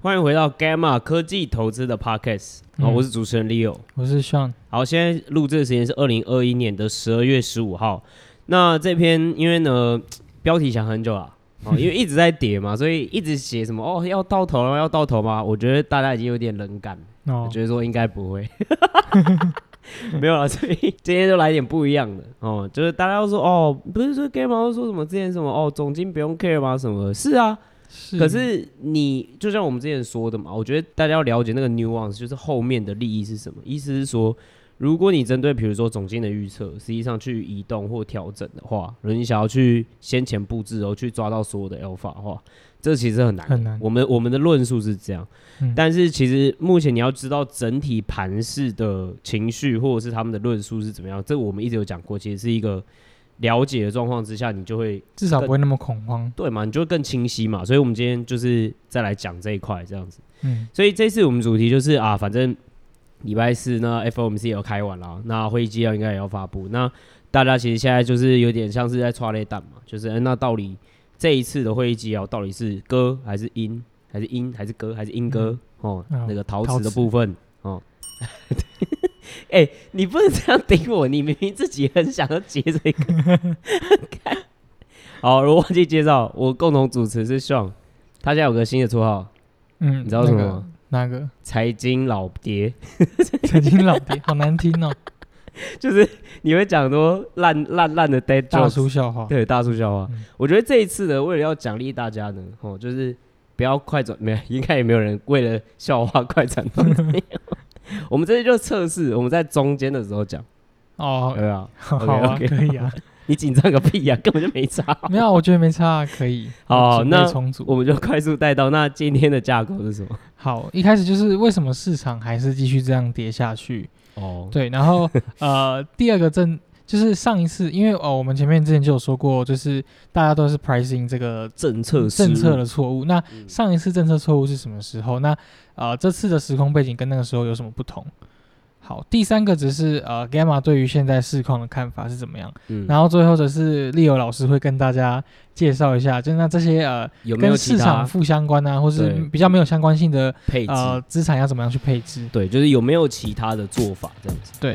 欢迎回到 Gamma 科技投资的 Podcast，好、嗯，我是主持人 Leo，我是 Sean。好，现在录制的时间是二零二一年的十二月十五号。那这篇因为呢标题想很久了，哦，因为一直在跌嘛，所以一直写什么哦要到头了，要到头吗？我觉得大家已经有点冷感，哦、我觉得说应该不会。没有了，所以今天就来点不一样的哦，就是大家都说哦，不是说 Gamma 都说什么之前什么哦，总经不用 care 吗？什么？是啊，是。可是你就像我们之前说的嘛，我觉得大家要了解那个 nuance，就是后面的利益是什么？意思是说，如果你针对比如说总经的预测，实际上去移动或调整的话，如果你想要去先前布置，然后去抓到所有的 alpha 的话。这其实很难，很难。我们我们的论述是这样，嗯，但是其实目前你要知道整体盘势的情绪，或者是他们的论述是怎么样，这我们一直有讲过，其实是一个了解的状况之下，你就会至少不会那么恐慌，对嘛？你就会更清晰嘛。所以我们今天就是再来讲这一块，这样子。嗯，所以这次我们主题就是啊，反正礼拜四呢，FOMC 也要开完了，那会议纪要应该也要发布，那大家其实现在就是有点像是在抓雷弹嘛，就是、欸、那到底。这一次的会议纪要到底是歌还是音，还是音还是歌还是音歌、嗯？哦，那个陶瓷的部分哦。哎、欸，你不能这样顶我，你明明自己很想要接这个。好，我忘记介绍，我共同主持是 Sean，他现在有个新的绰号，嗯，你知道什么吗？哪个？财经老爹。财经老爹，好难听哦。就是你会讲多烂烂烂的大叔笑话，对大叔笑话、嗯。我觉得这一次呢，为了要奖励大家呢，哦，就是不要快转，没有，应该也没有人为了笑话快转。我们这次就测试，我们在中间的时候讲。哦，对啊，好啊可以啊。你紧张个屁呀、啊，根本就没差。没有，我觉得没差，可以。好，那我们就快速带到那今天的架构是什么？好，一开始就是为什么市场还是继续这样跌下去？哦、oh.，对，然后呃，第二个政就是上一次，因为哦，我们前面之前就有说过，就是大家都是 pricing 这个政策政策的错误。那上一次政策错误是什么时候？那呃，这次的时空背景跟那个时候有什么不同？好，第三个只是呃，Gamma 对于现在市况的看法是怎么样？嗯，然后最后则是 Leo 老师会跟大家介绍一下，就是那这些呃有没有跟市场负相关啊，或是比较没有相关性的配置呃资产要怎么样去配置？对，就是有没有其他的做法这样子？对。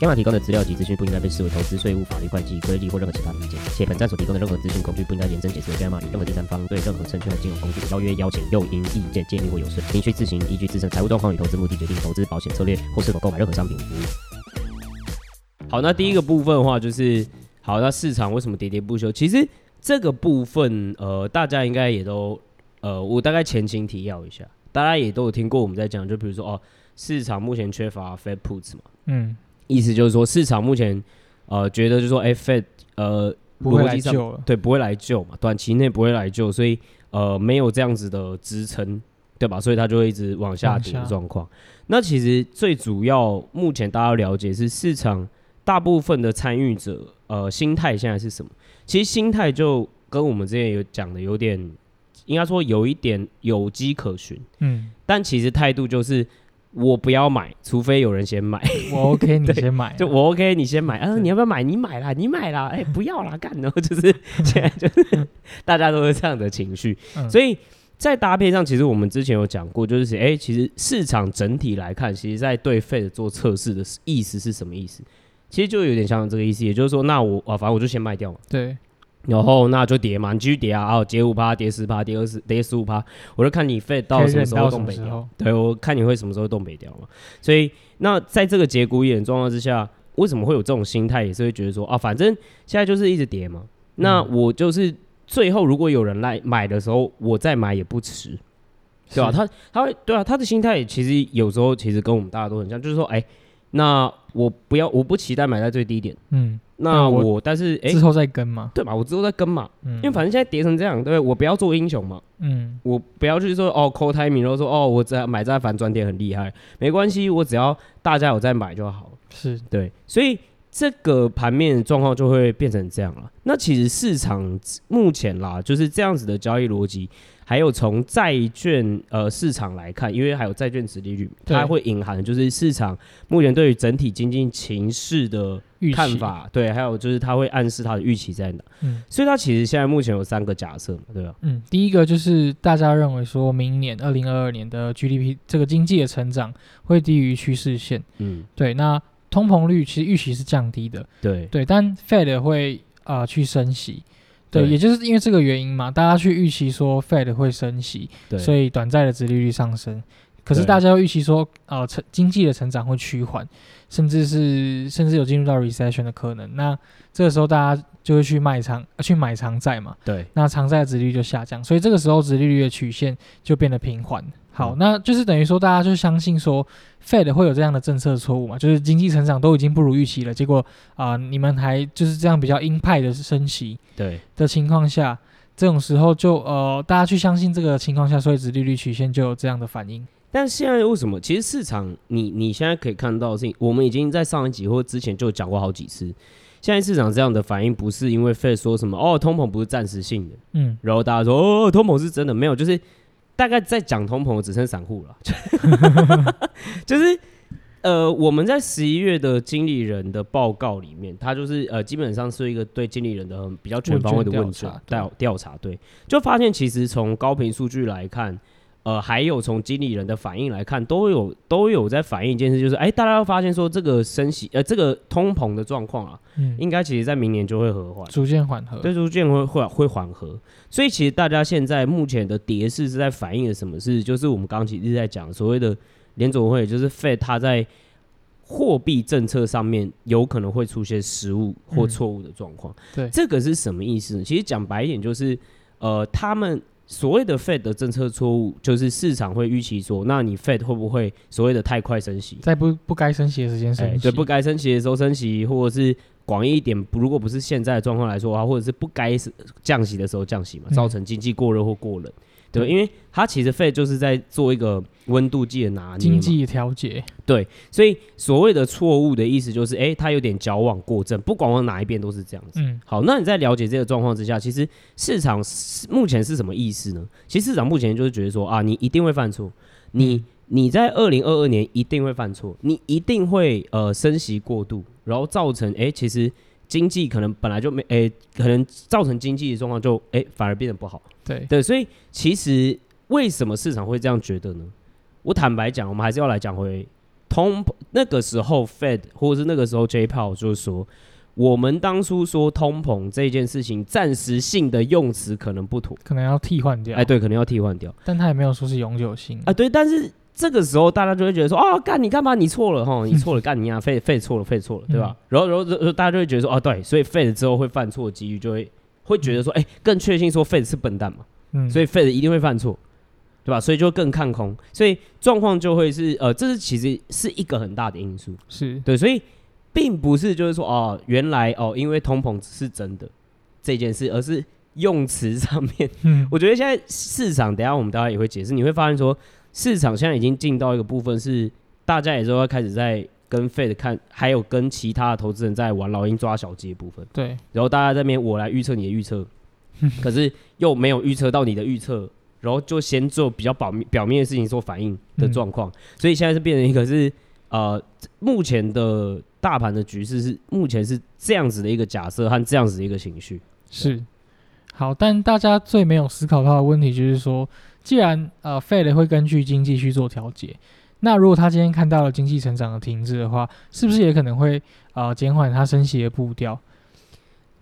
Gamma 提供的资料及资讯不应该被视为投资、税务、法律、会计、规例或任何其他的意见，且本站所提供的任何资讯工具不应该验证解释为 Gamma 任何第三方对任何证券的金融工具邀约、邀请、诱因、意见、建议或有损，您需自行依据自身财务状况与投资目的决定投资保险策略或是否购买任何商品服务。好，那第一个部分的话就是，好，那市场为什么喋喋不休？其实这个部分，呃，大家应该也都，呃，我大概前情提要一下，大家也都有听过我们在讲，就比如说哦，市场目前缺乏 Fed Puts 嘛，嗯。意思就是说，市场目前呃觉得就是说，哎，Fed 呃不会来救了，对，不会来救嘛，短期内不会来救，所以呃没有这样子的支撑，对吧？所以它就会一直往下跌的状况。那其实最主要，目前大家要了解是市场大部分的参与者呃心态现在是什么？其实心态就跟我们之前有讲的有点，应该说有一点有迹可循，嗯，但其实态度就是。我不要买，除非有人先买。我 OK，你 先买。就我 OK，你先买。啊，你要不要买？你买啦，你买啦。哎、欸，不要啦，干的，就是 现在就是大家都是这样的情绪、嗯。所以在搭配上，其实我们之前有讲过，就是哎、欸，其实市场整体来看，其实在对 Fed 做测试的意思是什么意思？其实就有点像这个意思，也就是说，那我啊，反正我就先卖掉嘛。对。然后那就跌嘛，你继续跌啊，然后跌五趴，跌十趴，跌二十，跌十五趴，我就看你 Fed 到什么时候动北调，对，我看你会什么时候动北调嘛。所以那在这个节骨眼状况之下，为什么会有这种心态？也是会觉得说啊，反正现在就是一直跌嘛，那我就是最后如果有人来买的时候，我再买也不迟，对吧？他他会对啊，他的心态其实有时候其实跟我们大家都很像，就是说，哎，那我不要，我不期待买在最低点，嗯。那我，我但是哎，之后再跟嘛，对吧？我之后再跟嘛，嗯，因为反正现在跌成这样，对不对？我不要做英雄嘛，嗯，我不要去说哦，call timing，然后说哦，我在买在反转点很厉害，没关系，我只要大家有在买就好，是对，所以这个盘面状况就会变成这样了。那其实市场目前啦，就是这样子的交易逻辑。还有从债券呃市场来看，因为还有债券值利率，它会隐含就是市场目前对于整体经济情势的看法，对，还有就是它会暗示它的预期在哪。嗯，所以它其实现在目前有三个假设嘛，对吧？嗯，第一个就是大家认为说明年二零二二年的 GDP 这个经济的成长会低于趋势线。嗯，对，那通膨率其实预期是降低的。对对，但 Fed 会啊、呃、去升息。对，也就是因为这个原因嘛，大家去预期说 Fed 会升息，所以短债的殖利率上升。可是大家又预期说，呃，成经济的成长会趋缓，甚至是甚至有进入到 recession 的可能。那这个时候大家就会去卖长，去买长债嘛。对，那长债的殖利率就下降，所以这个时候殖利率的曲线就变得平缓。好，那就是等于说，大家就相信说，Fed 会有这样的政策错误嘛？就是经济成长都已经不如预期了，结果啊、呃，你们还就是这样比较鹰派的升息，对的情况下，这种时候就呃，大家去相信这个情况下，所以殖利率曲线就有这样的反应。但现在为什么？其实市场你你现在可以看到的是，我们已经在上一集或之前就讲过好几次，现在市场这样的反应不是因为 Fed 说什么哦，通膨不是暂时性的，嗯，然后大家说哦，通膨是真的，没有，就是。大概在讲通膨，只剩散户了。就是呃，我们在十一月的经理人的报告里面，他就是呃，基本上是一个对经理人的比较全方位的问卷调调查，对，就发现其实从高频数据来看。呃，还有从经理人的反应来看，都有都有在反映一件事，就是哎，大家会发现说这个升息，呃，这个通膨的状况啊，嗯，应该其实在明年就会和缓，逐渐缓和，对，逐渐会会会缓和。所以其实大家现在目前的跌势是在反映的什么事？就是我们刚刚其实一直在讲所谓的联总会，就是 Fed 它在货币政策上面有可能会出现失误或错误的状况。对，这个是什么意思呢？其实讲白一点，就是呃，他们。所谓的 Fed 的政策错误，就是市场会预期说，那你 Fed 会不会所谓的太快升息，在不不该升息的时间升息，欸、对，不该升息的时候升息，或者是广义一点，如果不是现在的状况来说的话，或者是不该降息的时候降息嘛，造成经济过热或过冷。嗯对，因为它其实 Fed 就是在做一个温度计的拿捏，经济调节。对，所以所谓的错误的意思就是，哎，它有点矫枉过正，不管往哪一边都是这样子。嗯，好，那你在了解这个状况之下，其实市场目前是什么意思呢？其实市场目前就是觉得说啊，你一定会犯错，你你在二零二二年一定会犯错，你一定会呃升息过度，然后造成哎，其实。经济可能本来就没诶、欸，可能造成经济的状况就诶、欸，反而变得不好。对对，所以其实为什么市场会这样觉得呢？我坦白讲，我们还是要来讲回通那个时候 Fed 或者是那个时候 J Powell 就是说，我们当初说通膨这件事情暂时性的用词可能不妥，可能要替换掉。哎，对，可能要替换掉，但他也没有说是永久性。啊，对，但是。这个时候，大家就会觉得说：“啊，干你干嘛？你错了哈，你错了，干你啊，Fed Fed 错了，Fed 错了，对吧？”然后，然后，然后大家就会觉得说：“哦，对，所以 Fed 之后会犯错的几率就会会觉得说，哎，更确信说 Fed 是笨蛋嘛，嗯，所以 Fed 一定会犯错，对吧？所以就更看空，所以状况就会是呃，这是其实是一个很大的因素，是对，所以并不是就是说哦，原来哦，因为通膨是真的这件事，而是用词上面，嗯，我觉得现在市场，等下我们大家也会解释，你会发现说。市场现在已经进到一个部分，是大家也都要开始在跟 Fed 看，还有跟其他的投资人在玩老鹰抓小鸡的部分。对，然后大家在那边我来预测你的预测，可是又没有预测到你的预测，然后就先做比较表面表面的事情做反应的状况，嗯、所以现在是变成一个是呃，目前的大盘的局势是目前是这样子的一个假设和这样子的一个情绪。是，好，但大家最没有思考到的问题就是说。既然呃，Fed 会根据经济去做调节，那如果他今天看到了经济成长的停滞的话，是不是也可能会呃减缓他升息的步调？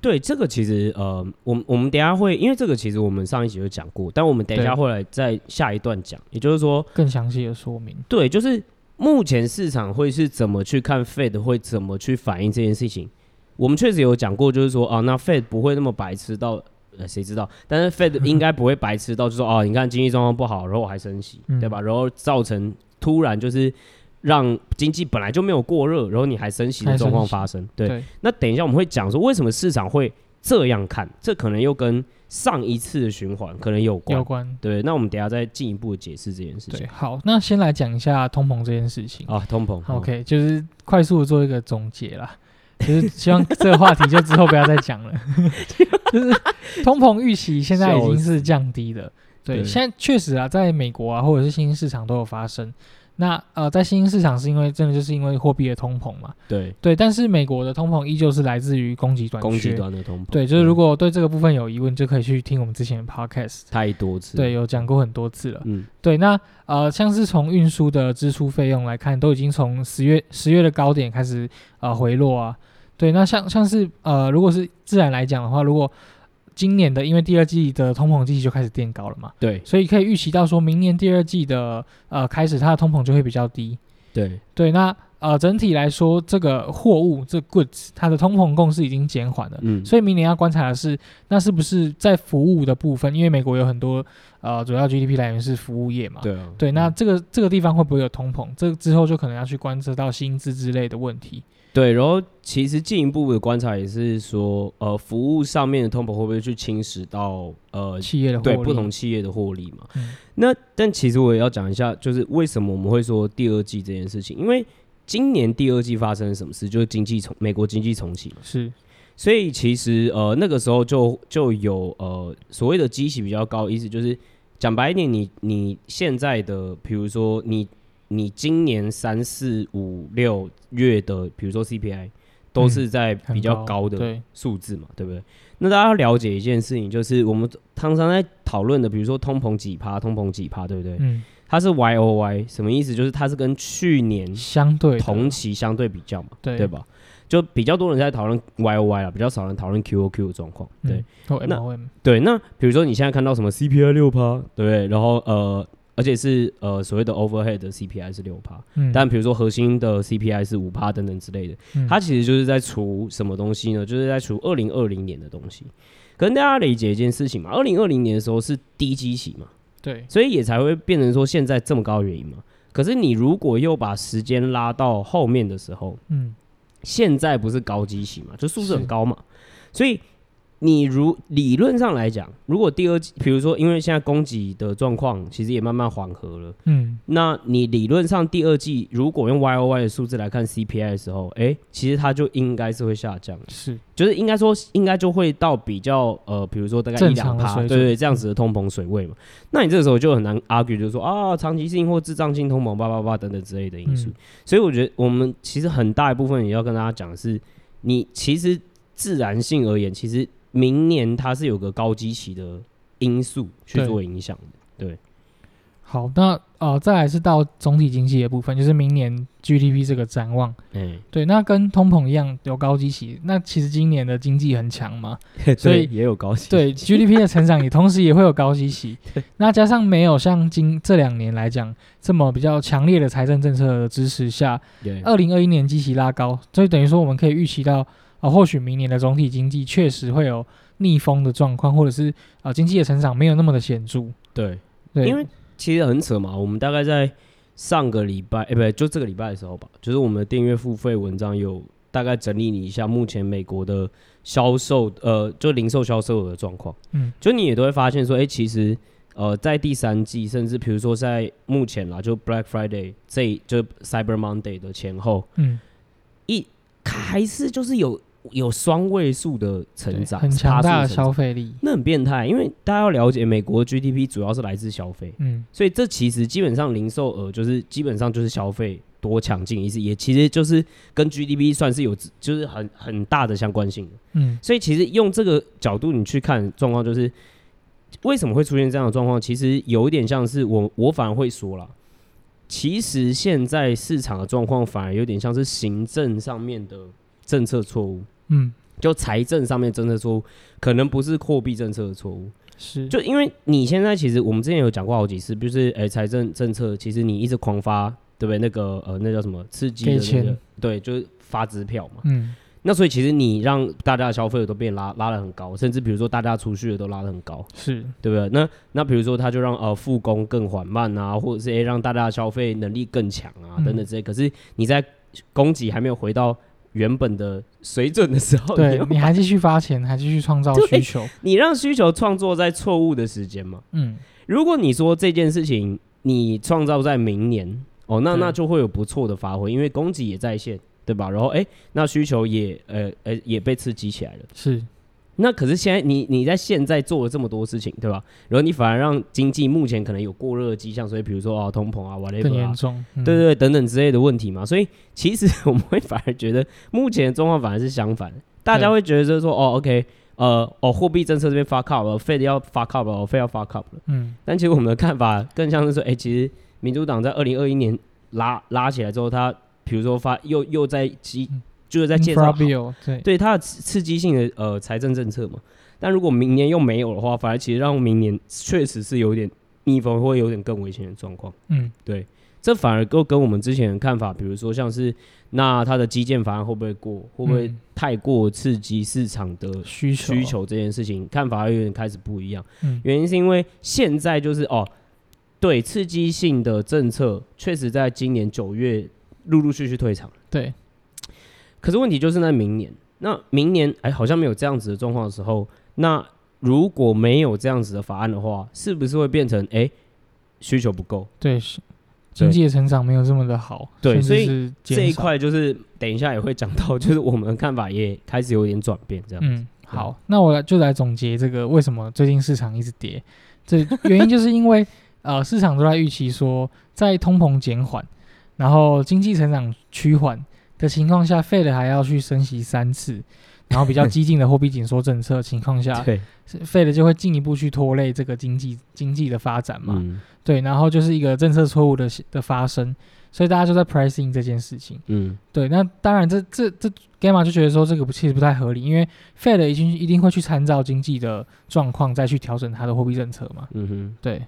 对，这个其实呃，我们我们等一下会，因为这个其实我们上一集有讲过，但我们等一下会来在下一段讲，也就是说更详细的说明。对，就是目前市场会是怎么去看 Fed 会怎么去反映这件事情？我们确实有讲过，就是说啊，那 Fed 不会那么白痴到。呃，谁知道？但是 Fed 应该不会白痴到就说哦，你看经济状况不好，然后我还升息，嗯、对吧？然后造成突然就是让经济本来就没有过热，然后你还升息的状况发生。对，对那等一下我们会讲说为什么市场会这样看，这可能又跟上一次的循环可能有关。有关。对，那我们等一下再进一步解释这件事情。对，好，那先来讲一下通膨这件事情啊，通膨。OK，就是快速的做一个总结啦。就是希望这个话题就之后不要再讲了。就是通膨预期现在已经是降低了，对，对现在确实啊，在美国啊或者是新兴市场都有发生。那呃，在新兴市场是因为真的就是因为货币的通膨嘛？对对，但是美国的通膨依旧是来自于供给短缺。供给端的通膨。对，就是如果对这个部分有疑问，就可以去听我们之前的 podcast。太多次。对，有讲过很多次了。嗯，对，那呃，像是从运输的支出费用来看，都已经从十月十月的高点开始呃回落啊。对，那像像是呃，如果是自然来讲的话，如果今年的，因为第二季的通膨机器就开始垫高了嘛，对，所以可以预期到说明年第二季的呃开始，它的通膨就会比较低，对。对。那呃整体来说，这个货物这 goods 它的通膨共识已经减缓了，嗯，所以明年要观察的是，那是不是在服务的部分，因为美国有很多呃主要 GDP 来源是服务业嘛，对啊，对，那这个这个地方会不会有通膨？这之后就可能要去观测到薪资之类的问题。对，然后其实进一步的观察也是说，呃，服务上面的通膨会不会去侵蚀到呃企业的获利，对不同企业的获利嘛？嗯、那但其实我也要讲一下，就是为什么我们会说第二季这件事情，因为今年第二季发生了什么事，就是经济重美国经济重启嘛，是，所以其实呃那个时候就就有呃所谓的基期比较高，意思就是讲白一点，你你现在的比如说你。你今年三四五六月的，比如说 CPI，都是在比较高的数字嘛，对不对？那大家要了解一件事情，就是我们常常在讨论的，比如说通膨几趴，通膨几趴，对不对？嗯，它是 Y O Y，什么意思？就是它是跟去年相对同期相对比较嘛，对对吧？就比较多人在讨论 Y O Y 了，比较少人讨论 Q O Q 的状况，对。那对，那比如说你现在看到什么 CPI 六趴，对不对？然后呃。而且是呃所谓的 overhead 的 CPI 是六趴，嗯，但比如说核心的 CPI 是五趴等等之类的，嗯，它其实就是在除什么东西呢？就是在除二零二零年的东西。可能大家理解一件事情嘛，二零二零年的时候是低基期嘛，对，所以也才会变成说现在这么高的原因嘛。可是你如果又把时间拉到后面的时候，嗯，现在不是高基期嘛，就数字很高嘛，所以。你如理论上来讲，如果第二季，比如说，因为现在供给的状况其实也慢慢缓和了，嗯，那你理论上第二季如果用 Y O Y 的数字来看 C P I 的时候，哎、欸，其实它就应该是会下降，是，就是应该说应该就会到比较呃，比如说大概一两趴，对，对对，这样子的通膨水位嘛，那你这个时候就很难 argue，就是说啊，长期性或滞胀性通膨，叭叭叭等等之类的因素，嗯、所以我觉得我们其实很大一部分也要跟大家讲的是，你其实自然性而言，其实。明年它是有个高基期的因素去做影响的，对。对好，那呃，再来是到总体经济的部分，就是明年 GDP 这个展望。嗯，对，那跟通膨一样有高基期，那其实今年的经济很强嘛，所以也有高基期。对 GDP 的成长也同时也会有高基期。那加上没有像今这两年来讲这么比较强烈的财政政策的支持下，二零二一年基期拉高，所以等于说我们可以预期到。啊，或许明年的总体经济确实会有逆风的状况，或者是啊，经济的成长没有那么的显著。对，对，因为其实很扯嘛。我们大概在上个礼拜，哎、欸，不对，就这个礼拜的时候吧，就是我们的订阅付费文章有大概整理你一下目前美国的销售，呃，就零售销售额的状况。嗯，就你也都会发现说，哎、欸，其实呃，在第三季，甚至比如说在目前啦，就 Black Friday 这就 Cyber Monday 的前后，嗯，一还是就是有。有双位数的成长，很强大的消费力，那很变态。因为大家要了解，美国 GDP 主要是来自消费，嗯，所以这其实基本上零售额就是基本上就是消费多强劲，意思也其实就是跟 GDP 算是有就是很很大的相关性的，嗯，所以其实用这个角度你去看状况，就是为什么会出现这样的状况？其实有一点像是我我反而会说了，其实现在市场的状况反而有点像是行政上面的政策错误。嗯，就财政上面政策错误，可能不是货币政策的错误，是就因为你现在其实我们之前有讲过好几次，就是诶财政政策其实你一直狂发，对不对？那个呃那叫什么刺激的那个，对，就是发支票嘛。嗯，那所以其实你让大家的消费都变拉拉的很高，甚至比如说大家储蓄的都拉的很高，是对不对？那那比如说他就让呃复工更缓慢啊，或者是诶让大家的消费能力更强啊等等这些。可是你在供给还没有回到。原本的水准的时候，对，你还继续发钱，还继续创造需求，你让需求创作在错误的时间嘛？嗯，如果你说这件事情你创造在明年，哦，那那就会有不错的发挥，因为供给也在线，对吧？然后哎，那需求也呃呃也被刺激起来了。是。那可是现在你你在现在做了这么多事情，对吧？然后你反而让经济目前可能有过热的迹象，所以比如说啊通膨啊 whatever 更严重，嗯、对对对等等之类的问题嘛。所以其实我们会反而觉得目前的状况反而是相反，大家会觉得就是说哦 OK 呃哦货币政策这边 fuck up 了，Fed 要 fuck up 了，Fed 要 fuck up 了。嗯。但其实我们的看法更像是说，哎，其实民主党在二零二一年拉拉起来之后，他比如说发又又在激。嗯就是在介绍，对对它的刺激性的呃财政政策嘛，但如果明年又没有的话，反而其实让明年确实是有点逆风，会有点更危险的状况。嗯，对，这反而够跟我们之前的看法，比如说像是那它的基建法案会不会过，会不会太过刺激市场的需求需求这件事情，看法有点开始不一样。嗯，原因是因为现在就是哦，对刺激性的政策确实在今年九月陆陆续续退场。对。可是问题就是在明年，那明年哎好像没有这样子的状况的时候，那如果没有这样子的法案的话，是不是会变成哎需求不够？对，经济的成长没有这么的好。对，所以这一块就是等一下也会讲到，就是我们的看法也开始有点转变这样子。嗯，好，那我就来总结这个为什么最近市场一直跌，这 原因就是因为呃市场都在预期说在通膨减缓，然后经济成长趋缓。的情况下，Fed 还要去升息三次，然后比较激进的货币紧缩政策情况下，对，Fed 就会进一步去拖累这个经济经济的发展嘛，嗯、对，然后就是一个政策错误的的发生，所以大家就在 pricing 这件事情，嗯，对，那当然这这这 Gamma 就觉得说这个不其实不太合理，因为 Fed 已经一定会去参照经济的状况再去调整它的货币政策嘛，嗯哼，对。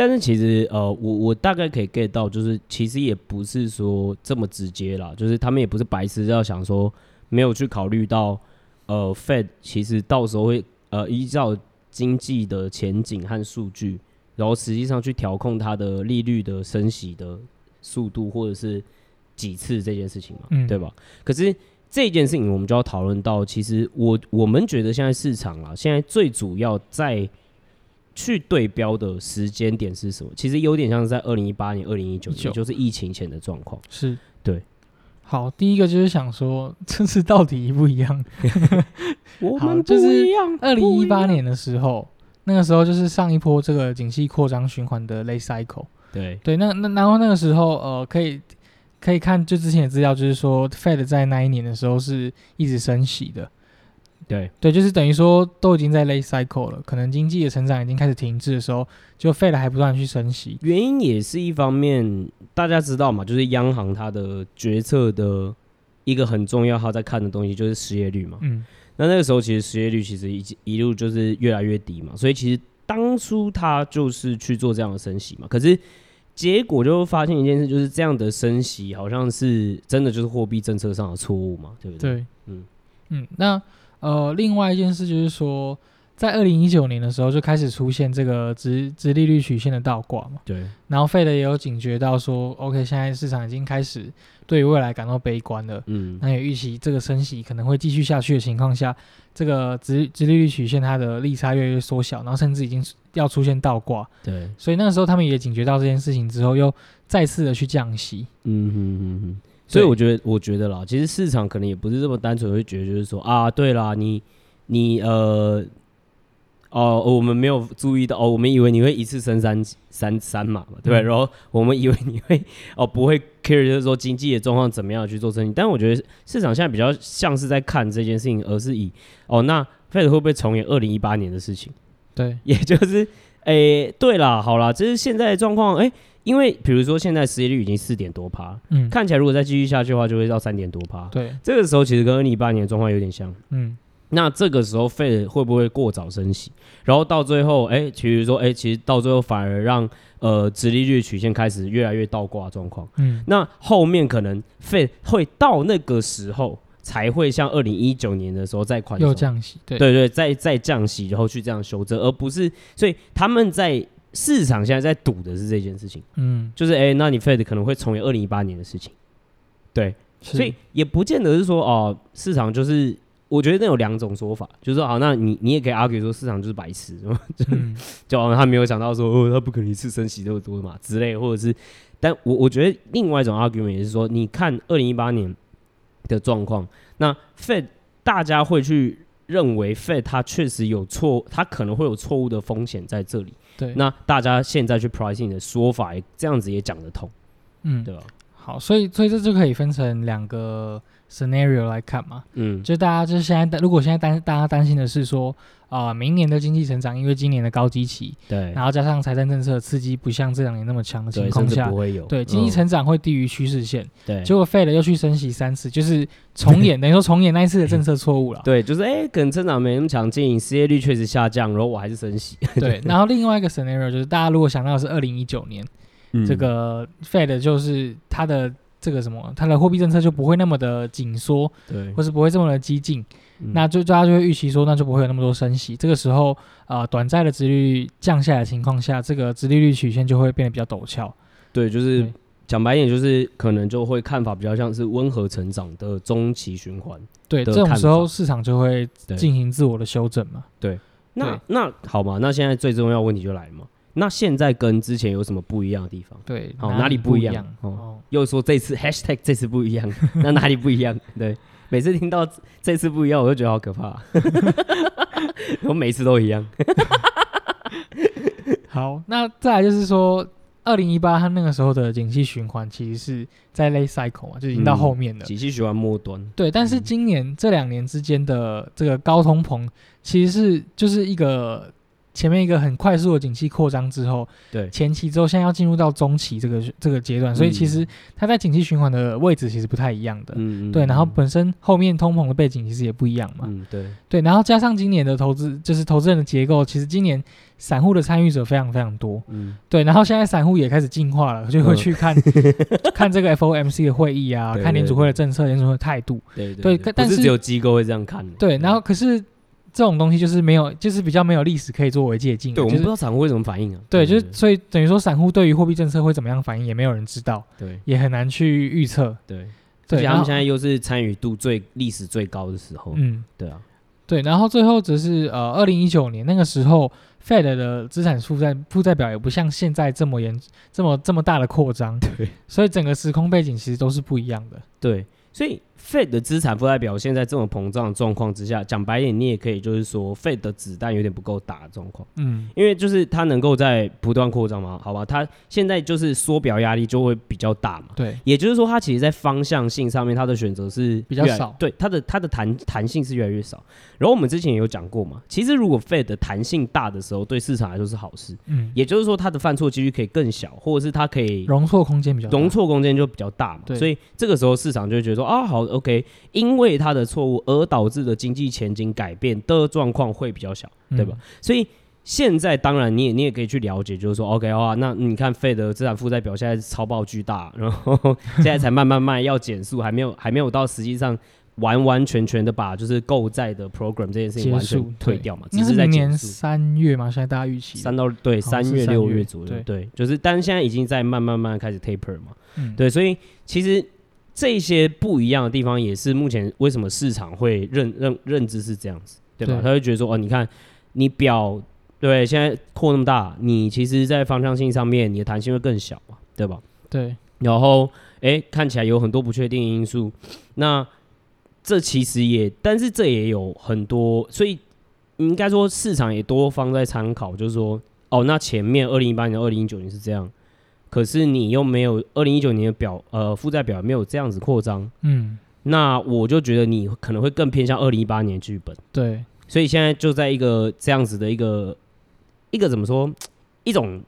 但是其实，呃，我我大概可以 get 到，就是其实也不是说这么直接啦，就是他们也不是白痴，要想说没有去考虑到，呃，Fed 其实到时候会呃依照经济的前景和数据，然后实际上去调控它的利率的升息的速度或者是几次这件事情嘛，嗯、对吧？可是这件事情我们就要讨论到，其实我我们觉得现在市场啊，现在最主要在。去对标的时间点是什么？其实有点像是在二零一八年、二零一九年，就是疫情前的状况。是对。好，第一个就是想说，这次到底一不一样？我们不一样。二零一八年的时候，那个时候就是上一波这个景气扩张循环的 late cycle。对对，那那然后那个时候，呃，可以可以看就之前的资料，就是说 Fed 在那一年的时候是一直升息的。对对，就是等于说都已经在 late cycle 了，可能经济的成长已经开始停滞的时候，就 Fed 还不断去升息。原因也是一方面，大家知道嘛，就是央行它的决策的一个很重要，它在看的东西就是失业率嘛。嗯，那那个时候其实失业率其实一一路就是越来越低嘛，所以其实当初他就是去做这样的升息嘛。可是结果就发现一件事，就是这样的升息好像是真的就是货币政策上的错误嘛，对不对？对，嗯嗯，那。呃，另外一件事就是说，在二零一九年的时候就开始出现这个直直利率曲线的倒挂嘛。对。然后 Fed 也有警觉到说，OK，现在市场已经开始对于未来感到悲观了。嗯。那也预期这个升息可能会继续下去的情况下，这个直直利率曲线它的利差越来越缩小，然后甚至已经要出现倒挂。对。所以那个时候他们也警觉到这件事情之后，又再次的去降息。嗯哼哼哼。所以我觉得，我觉得啦，其实市场可能也不是这么单纯会觉得，就是说啊，对啦，你你呃，哦，我们没有注意到，哦，我们以为你会一次升三三三码嘛，对不对？嗯、然后我们以为你会哦，不会 care，就是说经济的状况怎么样去做生意。但我觉得市场现在比较像是在看这件事情，而是以哦，那 Fed 会不会重演二零一八年的事情？对，也就是，诶，对啦，好啦，这是现在的状况，诶。因为比如说现在失业率已经四点多趴，嗯，看起来如果再继续下去的话，就会到三点多趴。对，这个时候其实跟二零一八年的状况有点像，嗯，那这个时候 Fed 会不会过早升息，然后到最后，哎，比如说，哎，其实到最后反而让呃直利率曲线开始越来越倒挂状况，嗯，那后面可能 Fed 会到那个时候才会像二零一九年的时候再宽松，又降息，对。对对，再再降息，然后去这样修正，而不是，所以他们在。市场现在在赌的是这件事情，嗯，就是哎、欸，那你 Fed 可能会重演二零一八年的事情，对，所以也不见得是说哦，市场就是，我觉得那有两种说法，就是说好，那你你也可以 argue 说市场就是白痴，就、嗯、就他没有想到说哦，他不可能一次升息这么多嘛之类，或者是但我我觉得另外一种 argument 也是说，你看二零一八年的状况，那 Fed 大家会去认为 Fed 它确实有错，它可能会有错误的风险在这里。对，那大家现在去 pricing 的说法，这样子也讲得通，嗯，对吧？好，所以所以这就可以分成两个 scenario 来看嘛，嗯，就大家就是现在，如果现在担大家担心的是说，啊、呃，明年的经济成长因为今年的高基期，对，然后加上财政政策刺激不像这两年那么强的情况下，不会有，对，经济成长会低于趋势线，对，结果 Fed 又去升息三次，就是重演，等于说重演那一次的政策错误了，对，就是哎，可能成长没那么强劲，失业率确实下降，然后我还是升息，对，然后另外一个 scenario 就是大家如果想到的是二零一九年，嗯、这个 Fed 就是它的。这个什么，它的货币政策就不会那么的紧缩，对，或是不会这么的激进，嗯、那就大家就会预期说，那就不会有那么多升息。这个时候，呃，短债的殖利率降下来的情况下，这个殖利率曲线就会变得比较陡峭。对，就是讲白一点，就是可能就会看法比较像是温和成长的中期循环。对，这种时候市场就会进行自我的修正嘛。对，那那好嘛，那现在最重要的问题就来了嘛。那现在跟之前有什么不一样的地方？对，好，哪里不一样？哦，又说这次 hashtag 这次不一样，那哪里不一样？对，每次听到这次不一样，我就觉得好可怕。我每次都一样。好，那再来就是说，二零一八它那个时候的景气循环其实是在 late cycle 嘛，就已经到后面了。景气循环末端。对，但是今年这两年之间的这个高通膨，其实是就是一个。前面一个很快速的景气扩张之后，对。前期之后，现在要进入到中期这个这个阶段，所以其实它在景气循环的位置其实不太一样的，嗯对，然后本身后面通膨的背景其实也不一样嘛，嗯对。对，然后加上今年的投资就是投资人的结构，其实今年散户的参与者非常非常多，嗯。对，然后现在散户也开始进化了，就会去看 看这个 FOMC 的会议啊，看联储会的政策，联储会的态度，对对，但是只有机构会这样看，对，然后可是。这种东西就是没有，就是比较没有历史可以作为借鉴。对，我们不知道散户会怎么反应啊。对，就是所以等于说，散户对于货币政策会怎么样反应，也没有人知道。对，也很难去预测。对，对。他们现在又是参与度最历史最高的时候。嗯，对啊。对，然后最后则是呃，二零一九年那个时候，Fed 的资产负债负债表也不像现在这么严、这么这么大的扩张。对。所以整个时空背景其实都是不一样的。对。所以，Fed 的资产负债表现在这种膨胀的状况之下，讲白一点，你也可以就是说，Fed 的子弹有点不够打的状况。嗯，因为就是它能够在不断扩张嘛，好吧？它现在就是缩表压力就会比较大嘛。对，也就是说，它其实在方向性上面，它的选择是比较少。对，它的它的弹弹性是越来越少。然后我们之前也有讲过嘛，其实如果 Fed 的弹性大的时候，对市场来说是好事。嗯，也就是说，它的犯错几率可以更小，或者是它可以容错空间比较容错空间就比较大嘛。对，所以这个时候市场就会觉得说啊，好，OK。因为他的错误而导致的经济前景改变的状况会比较小，对吧？嗯、所以现在当然你也你也可以去了解，就是说 OK 的话，那你看 Fed 的资产负债表现在是超爆巨大，然后 现在才慢慢慢要减速，还没有还没有到实际上完完全全的把就是购债的 program 这件事情完全退掉嘛，只是在年三月嘛，现在大家预期三到对三月六月左右，对，就是但是现在已经在慢慢慢开始 taper 嘛，嗯、对，所以其实。这些不一样的地方，也是目前为什么市场会认认认知是这样子，对吧？对，他会觉得说，哦，你看你表对现在扩那么大，你其实在方向性上面，你的弹性会更小嘛，对吧？对。然后，哎，看起来有很多不确定因素，那这其实也，但是这也有很多，所以应该说市场也多方在参考，就是说，哦，那前面二零一八年、二零一九年是这样。可是你又没有二零一九年的表，呃，负债表没有这样子扩张，嗯，那我就觉得你可能会更偏向二零一八年剧本，对，所以现在就在一个这样子的一个一个怎么说，一种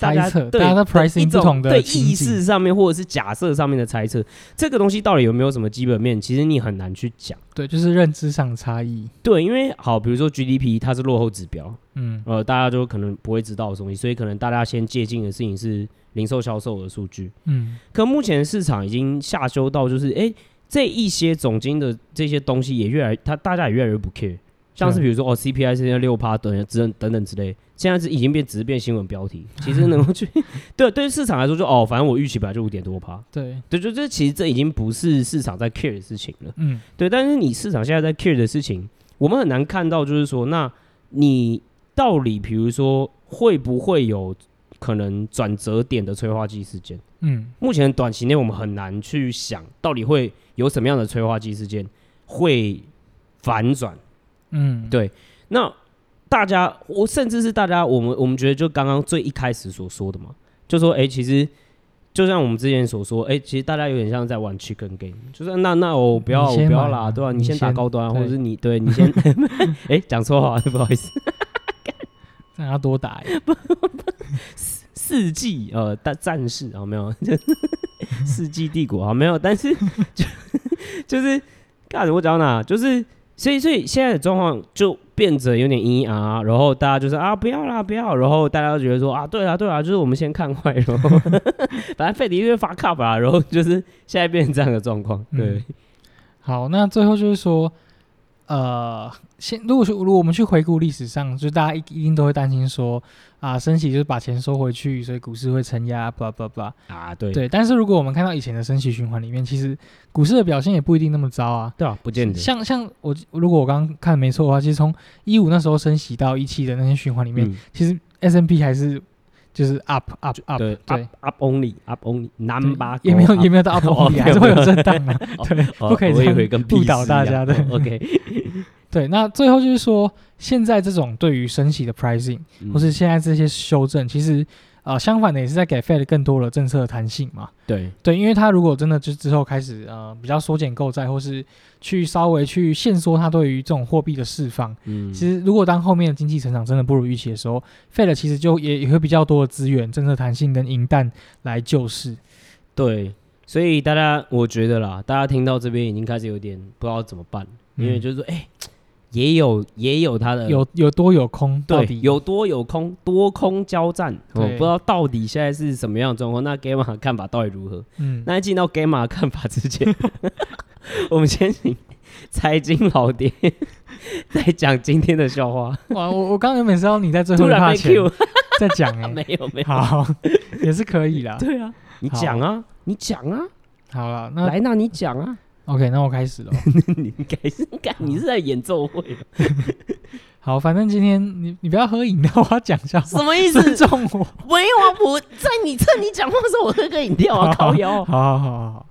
大家猜测，对大家的 pricing 不同的对意识上面或者是假设上面的猜测，这个东西到底有没有什么基本面，其实你很难去讲，对，就是认知上差异，对，因为好，比如说 GDP 它是落后指标，嗯，呃，大家就可能不会知道的东西，所以可能大家先借鉴的事情是。零售销售的数据，嗯，可目前市场已经下修到，就是哎、欸，这一些总经的这些东西也越来，它大家也越来越不 care，像是比如说哦，CPI 现在六趴等等等等之类，现在是已经变只是变新闻标题，其实能够去 对对于市场来说就哦，反正我预期本来就五点多趴，对对，就这其实这已经不是市场在 care 的事情了，嗯，对，但是你市场现在在 care 的事情，我们很难看到，就是说，那你到底比如说会不会有？可能转折点的催化剂事件。嗯，目前短期内我们很难去想到底会有什么样的催化剂事件会反转。嗯，对。那大家，我甚至是大家，我们我们觉得就刚刚最一开始所说的嘛，就说哎、欸，其实就像我们之前所说，哎、欸，其实大家有点像在玩 chicken game，就是那那我不要我不要啦，对吧、啊？你先打高端，或者是你对你先，哎，讲错话，不好意思，让他多打一世纪呃，战战士啊，没有，世纪帝国啊，没有，但是就就是，干我讲到哪，就是，所以所以现在的状况就变得有点阴啊，然后大家就是啊，不要啦，不要，然后大家都觉得说啊，对啊，对啊，就是我们先看坏，咯反正费迪因为发卡吧，然后就是现在变成这样的状况，对、好，那最后就是说。呃，先如果说如果我们去回顾历史上，就大家一一定都会担心说啊，升息就是把钱收回去，所以股市会承压，blah blah blah 啊，对对。但是如果我们看到以前的升息循环里面，其实股市的表现也不一定那么糟啊，对啊，不见得。像像我如果我刚刚看没错的话，其实从一五那时候升息到一七的那些循环里面，嗯、其实 S&P 还是就是 up up up，up, up only up only number 也没有也没有到 up only，还是会有震荡的，对，不可以这样误导大家的，OK。对，那最后就是说，现在这种对于升息的 pricing，、嗯、或是现在这些修正，其实呃相反的也是在给 Fed 更多的政策弹性嘛。对对，因为他如果真的就之后开始呃比较缩减购债，或是去稍微去限缩他对于这种货币的释放，嗯，其实如果当后面的经济成长真的不如预期的时候，Fed 其实就也也会比较多的资源、政策弹性跟银弹来救市。对，所以大家我觉得啦，大家听到这边已经开始有点不知道怎么办，嗯、因为就是说，哎、欸。也有也有它的有有多有空，对，有多有空，多空交战，我不知道到底现在是什么样的状况。那 Gamma 的看法到底如何？嗯，那在进到 Gamma 的看法之前，我们先请财经老爹 再讲今天的笑话。哇，我我刚原本知道你在最后突然被 Q 再讲哎、欸，没有没有，好也是可以啦。对啊，你讲啊，你讲啊，好了，那来，那你讲啊。OK，那我开始了。你开始干？你是在演奏会？好，反正今天你你不要喝饮料，我要讲笑。什么意思？尊重我？没有啊，我在你趁你讲话的时候，我喝个饮料啊，烤腰。好好好好好。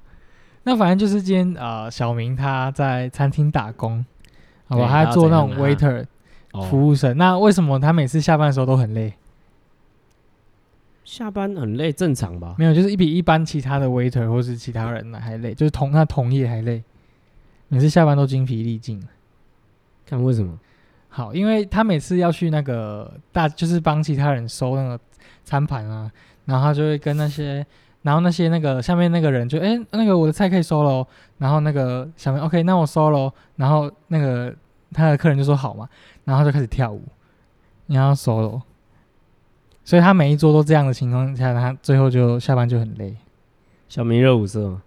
那反正就是今天呃，小明他在餐厅打工，好吧，他在做那种 waiter 服务生。那为什么他每次下班的时候都很累？下班很累，正常吧？没有，就是一比一般其他的 waiter 或是其他人还累，就是同那同业还累，每次下班都精疲力尽。看为什么？好，因为他每次要去那个大，就是帮其他人收那个餐盘啊，然后他就会跟那些，然后那些那个下面那个人就，哎、欸，那个我的菜可以收喽，然后那个小明，OK，那我收喽，然后那个他的客人就说好嘛，然后就开始跳舞，然后收喽。所以他每一桌都这样的情况下，他最后就下班就很累。小明热舞社吗？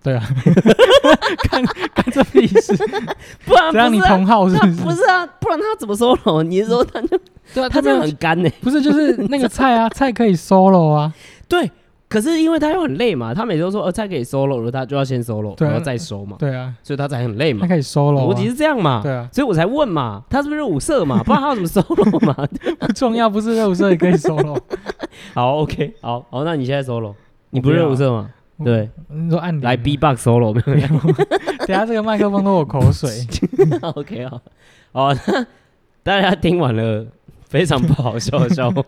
对啊，看看这意思，不然这样你同号是不是？不是啊，不然他怎么 solo？你说他就对啊，他这样很干呢。不是，就是那个菜啊，菜可以 solo 啊。对。可是因为他又很累嘛，他每次都说呃菜可以 solo 了，他就要先 solo，然后再收嘛。对啊，所以他才很累嘛。他可以 solo，逻辑是这样嘛？对啊，所以我才问嘛，他是不是热舞社嘛？不然他要怎么 solo 嘛？不重要，不是热舞社也可以 solo。好，OK，好好，那你现在 solo，你不是热舞社吗？对，你说按来 B-box solo 没有？等下这个麦克风都有口水。OK，好，好，那大家听完了非常不好笑的笑话。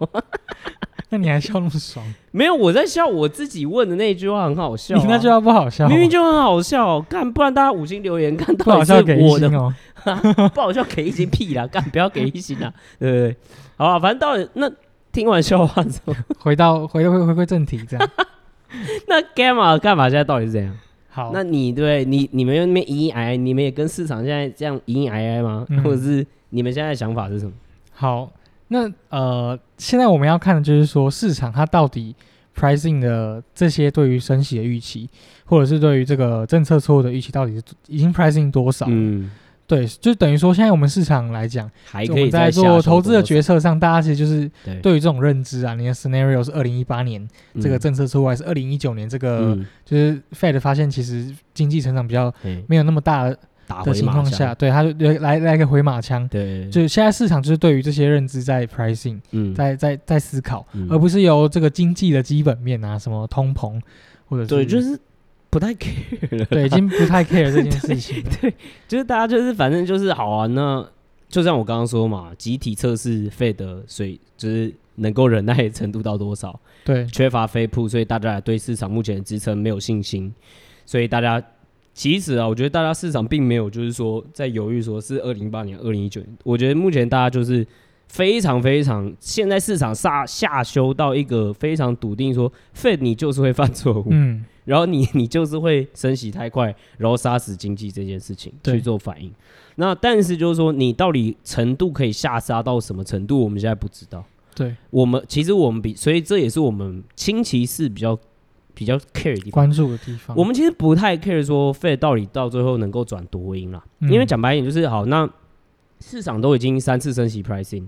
那你还笑那么爽？没有，我在笑我自己问的那句话很好笑，啊。你那句话不好笑，明明就很好笑。干，不然大家五星留言看到不好笑给一星哦。不好笑给一星屁啦！干，不要给一星啦。对不对？好啊，反正到底那听完笑话之后，回到回回回归正题，这样。那 Gamma 干嘛？现在到底是怎样？好，那你对你你们那边隐隐哀，你们也跟市场现在这样隐隐哀哀吗？嗯、或者是你们现在的想法是什么？好。那呃，现在我们要看的就是说，市场它到底 pricing 的这些对于升息的预期，或者是对于这个政策错误的预期，到底是已经 pricing 多少？嗯，对，就等于说，现在我们市场来讲，还可以在做投资的决策上，大家其实就是对。于这种认知啊，你的 scenario 是二零一八年这个政策错误，还是二零一九年这个就是 Fed 发现其实经济成长比较没有那么大的。打的情况下，对，他就来来个回马枪，对，就现在市场就是对于这些认知在 pricing，嗯，在在在思考，嗯、而不是由这个经济的基本面啊，什么通膨或者是对，就是不太 care 了，对，已经不太 care 这件事情对，对，就是大家就是反正就是好啊，那就像我刚刚说嘛，集体测试 Fed 的水就是能够忍耐程度到多少，对，缺乏飞扑，所以大家对市场目前的支撑没有信心，所以大家。其实啊，我觉得大家市场并没有就是说在犹豫，说是二零一八年、二零一九年。我觉得目前大家就是非常非常，现在市场下下修到一个非常笃定，说 Fed 你就是会犯错误，嗯，然后你你就是会升息太快，然后杀死经济这件事情去做反应。那但是就是说，你到底程度可以下杀到什么程度，我们现在不知道。对，我们其实我们比，所以这也是我们轻骑士比较。比较 care 的地方，关注的地方，我们其实不太 care 说 Fed 到底到最后能够转多音啦，嗯、因为讲白一点就是好，那市场都已经三次升息 pricing，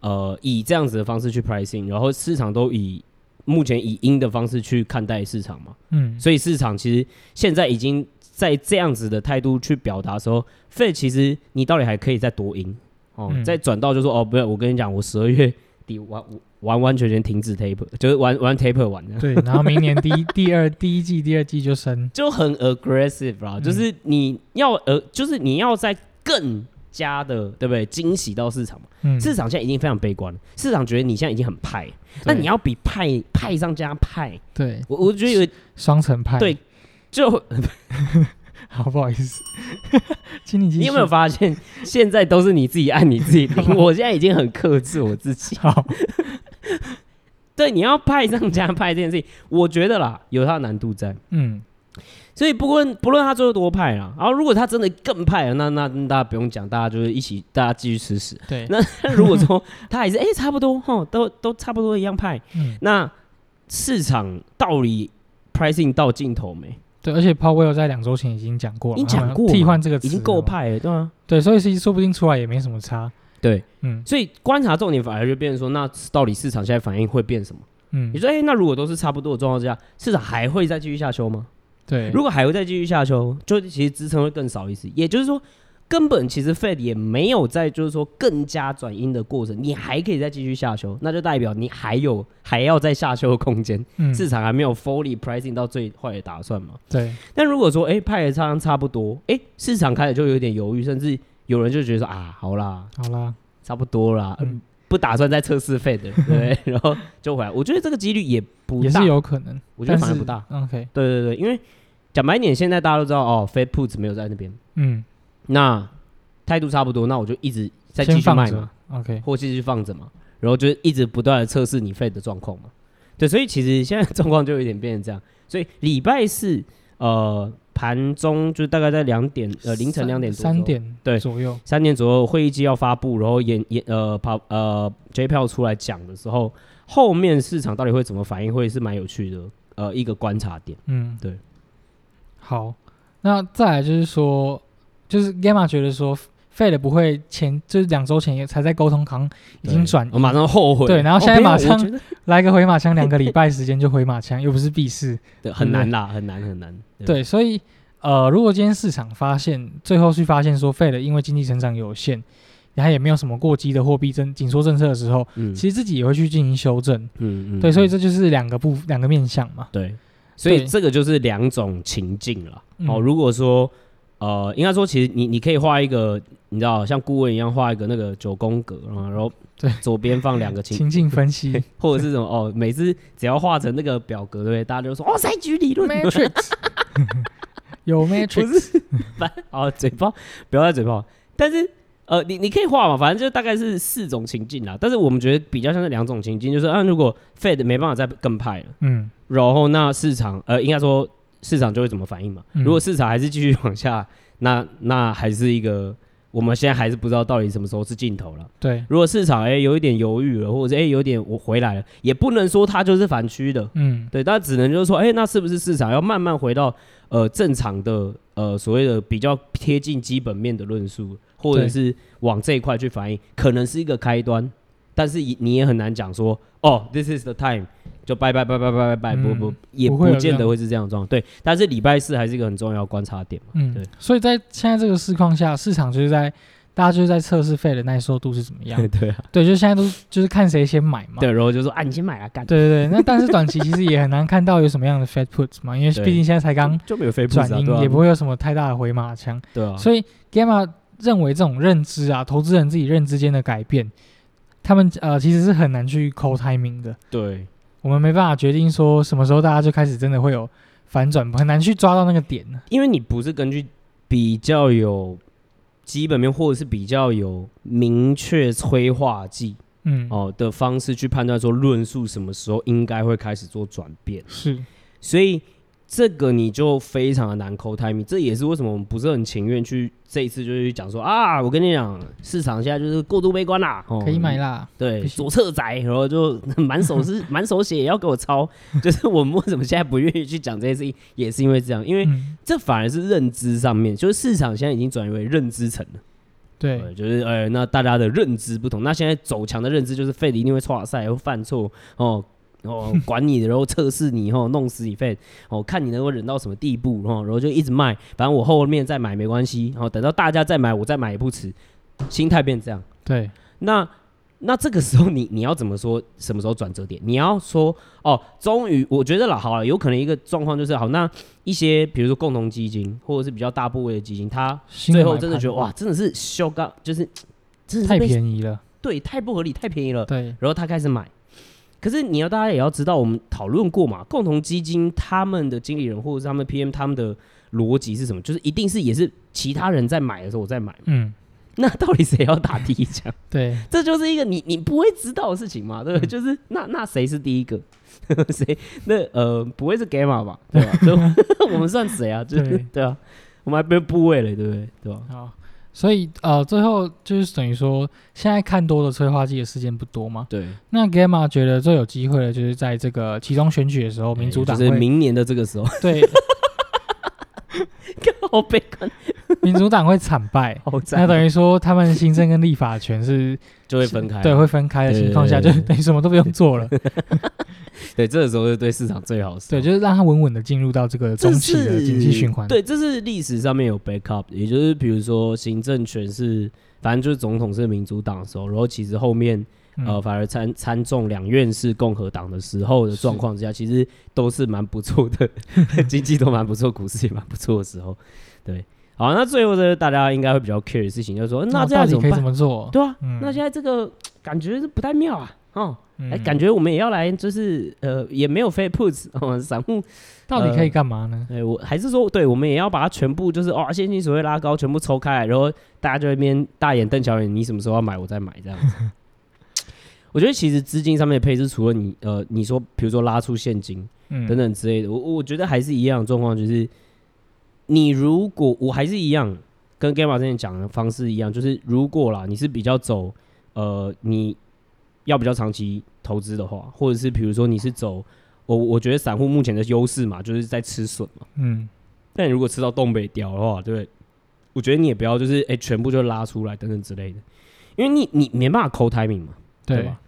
呃，以这样子的方式去 pricing，然后市场都以目前以鹰的方式去看待市场嘛，嗯，所以市场其实现在已经在这样子的态度去表达的时候，Fed 其实你到底还可以再多鹰哦，嗯、再转到就说哦，不要，我跟你讲，我十二月底完完完全全停止 taper，就是玩玩 taper 玩的。对，然后明年第一、第二、第一季、第二季就升，就很 aggressive 啦。嗯、就是你要呃，就是你要在更加的，对不对？惊喜到市场嘛。嗯、市场现在已经非常悲观了，市场觉得你现在已经很派，那你要比派派上加派。对，我我觉得有双层派。对，就。好，不好意思，请你继续。你有没有发现，现在都是你自己按你自己的？我现在已经很克制我自己。好，对，你要派上加派这件事情，我觉得啦，有它的难度在。嗯，所以不论不论他最后多派啦，然后如果他真的更派了，那那，那大家不用讲，大家就是一起，大家继续吃屎。对，那如果说他还是哎、欸、差不多哈，都都差不多一样派，嗯、那市场到底 pricing 到尽头没？对，而且 Powell 在两周前已经讲过了，已经讲过替换这个词已经够派了，对吗？对，所以其实说不定出来也没什么差。对，嗯，所以观察重点反而就变成说，那到底市场现在反应会变什么？嗯，你说，哎、欸，那如果都是差不多的状况之下，市场还会再继续下修吗？对，如果还会再继续下修，就其实支撑会更少一些。也就是说。根本其实 Fed 也没有在，就是说更加转鹰的过程，你还可以再继续下修，那就代表你还有还要再下修的空间，嗯、市场还没有 fully pricing 到最坏的打算嘛？对。但如果说，哎、欸，派的差差不多，哎、欸，市场开始就有点犹豫，甚至有人就觉得说，啊，好啦，好啦，差不多啦，嗯，不打算再测试 Fed，对，对，然后就回来。我觉得这个几率也不大，也是有可能，我觉得反而不大。OK，对对对，因为讲白一点，现在大家都知道，哦，Fed puts 没有在那边，嗯。那态度差不多，那我就一直再继续卖嘛，OK，或继续放着嘛，然后就一直不断的测试你 Fed 的状况嘛，对，所以其实现在状况就有点变成这样，所以礼拜四呃盘中就大概在两点呃凌晨两点多三点对左右。三点左右会议纪要发布，然后演演呃跑呃 J 票出来讲的时候，后面市场到底会怎么反应，会是蛮有趣的呃一个观察点，嗯，对，好，那再来就是说。就是 Gamma 觉得说，Fed 不会前就是两周前也才在沟通，好像已经转，我马上后悔。对，然后现在马上来个回马枪，两个礼拜时间就回马枪，又不是必试，对，很难啦，很难很难。对，所以呃，如果今天市场发现最后去发现说，Fed 因为经济成长有限，然后也没有什么过激的货币政紧缩政策的时候，嗯，其实自己也会去进行修正，嗯嗯，对，所以这就是两个部两个面向嘛，对，所以这个就是两种情境了。哦，如果说。呃，应该说，其实你你可以画一个，你知道，像顾问一样画一个那个九宫格，然后对左边放两个情情境分析，或者是什么哦，每次只要画成那个表格，对不对？大家就说哦，赛局理论，Matrix，有 Matrix，反哦，嘴炮不要再嘴炮，但是呃，你你可以画嘛，反正就大概是四种情境啦。但是我们觉得比较像是两种情境，就是啊，如果 Fed 没办法再更派了，嗯，然后那市场呃，应该说。市场就会怎么反应嘛？如果市场还是继续往下，那那还是一个我们现在还是不知道到底什么时候是尽头了。对，如果市场哎、欸、有一点犹豫了，或者哎、欸、有点我回来了，也不能说它就是反区的。嗯，对，但只能就是说，哎、欸，那是不是市场要慢慢回到呃正常的呃所谓的比较贴近基本面的论述，或者是往这一块去反应，可能是一个开端。但是你也很难讲说，哦，this is the time，就拜拜拜拜拜拜拜，不不，也不见得会是这样状况。对，但是礼拜四还是一个很重要观察点嘛。嗯，对。所以在现在这个市况下，市场就是在。大家就是在测试 Fed 的耐受度是怎么样？对啊，对，就现在都就是看谁先买嘛。对，然后就说啊，你先买啊，干。对对对，那但是短期其实也很难看到有什么样的 Fed puts 嘛，因为毕竟现在才刚就没有 Fed 转阴，也不会有什么太大的回马枪。对啊。所以 Gamma 认为这种认知啊，投资人自己认知间的改变，他们呃其实是很难去 call timing 的。对，我们没办法决定说什么时候大家就开始真的会有反转，很难去抓到那个点呢。因为你不是根据比较有。基本面或者是比较有明确催化剂，嗯哦的方式去判断说论述什么时候应该会开始做转变，是，所以这个你就非常的难 call timing，这也是为什么我们不是很情愿去这一次就是讲说啊，我跟你讲，市场现在就是过度悲观啦，哦、可以买啦，对，左侧宅，然后就 满手是 满手血也要给我抄，就是我们为什么现在不愿意去讲这些事情，也是因为这样，因为这反而是认知上面，就是市场现在已经转为认知层了，对，对，就是呃，那大家的认知不同，那现在走强的认知就是 Fed 一定会错赛，会犯错哦。哦，管你的，然后测试你，然后弄死你，Fed，哦，看你能够忍到什么地步，然后，然后就一直卖，反正我后面再买没关系，然后等到大家再买，我再买也不迟，心态变这样。对，那那这个时候你你要怎么说？什么时候转折点？你要说哦，终于我觉得了，好了，有可能一个状况就是好，那一些比如说共同基金或者是比较大部位的基金，它最后真的觉得哇，真的是修高，就是真的是太便宜了，对，太不合理，太便宜了，对，然后他开始买。可是你要大家也要知道，我们讨论过嘛，共同基金他们的经理人或者是他们 PM 他们的逻辑是什么？就是一定是也是其他人在买的时候我在买。嗯，那到底谁要打第一枪？对，这就是一个你你不会知道的事情嘛，对不对？嗯、就是那那谁是第一个？谁？那呃不会是 Gamma 吧？对吧？就 我们算谁啊？就是对，对啊，我们还没有部位了，对不对？对吧？好。所以呃，最后就是等于说，现在看多的催化剂的事件不多嘛。对。那 Gamma 觉得最有机会的，就是在这个其中选举的时候，民主党就是明年的这个时候。对。好悲观。民主党会惨败。那等于说，他们行政跟立法权是 就会分开。对，会分开的情况下，就等于什么都不用做了。对，这个时候是对市场最好的。对，就是让它稳稳的进入到这个中期的经济循环。对，这是历史上面有 backup，也就是比如说行政权是，反正就是总统是民主党的时候，然后其实后面、嗯、呃反而参参众两院是共和党的时候的状况之下，其实都是蛮不错的，经济都蛮不错，股市也蛮不错的时候。对，好，那最后呢，大家应该会比较 care 的事情就是说，那这样子可以怎么做？对啊，嗯、那现在这个感觉是不太妙啊。哦，哎、欸，感觉我们也要来，就是呃，也没有 Fed puts 哦，散户到底可以干嘛呢？哎、呃，我还是说，对，我们也要把它全部就是哦，现金所谓拉高，全部抽开，然后大家就一边大眼瞪小眼，你什么时候要买，我再买这样子。我觉得其实资金上面的配置，除了你呃，你说比如说拉出现金等等之类的，嗯、我我觉得还是一样的状况，就是你如果我还是一样跟 Gamma 之前讲的方式一样，就是如果啦，你是比较走呃你。要比较长期投资的话，或者是比如说你是走我，我觉得散户目前的优势嘛，就是在吃笋嘛。嗯。但你如果吃到东北屌的话，对不对？我觉得你也不要就是哎、欸，全部就拉出来等等之类的，因为你你没办法 call timing 嘛，对，对吧？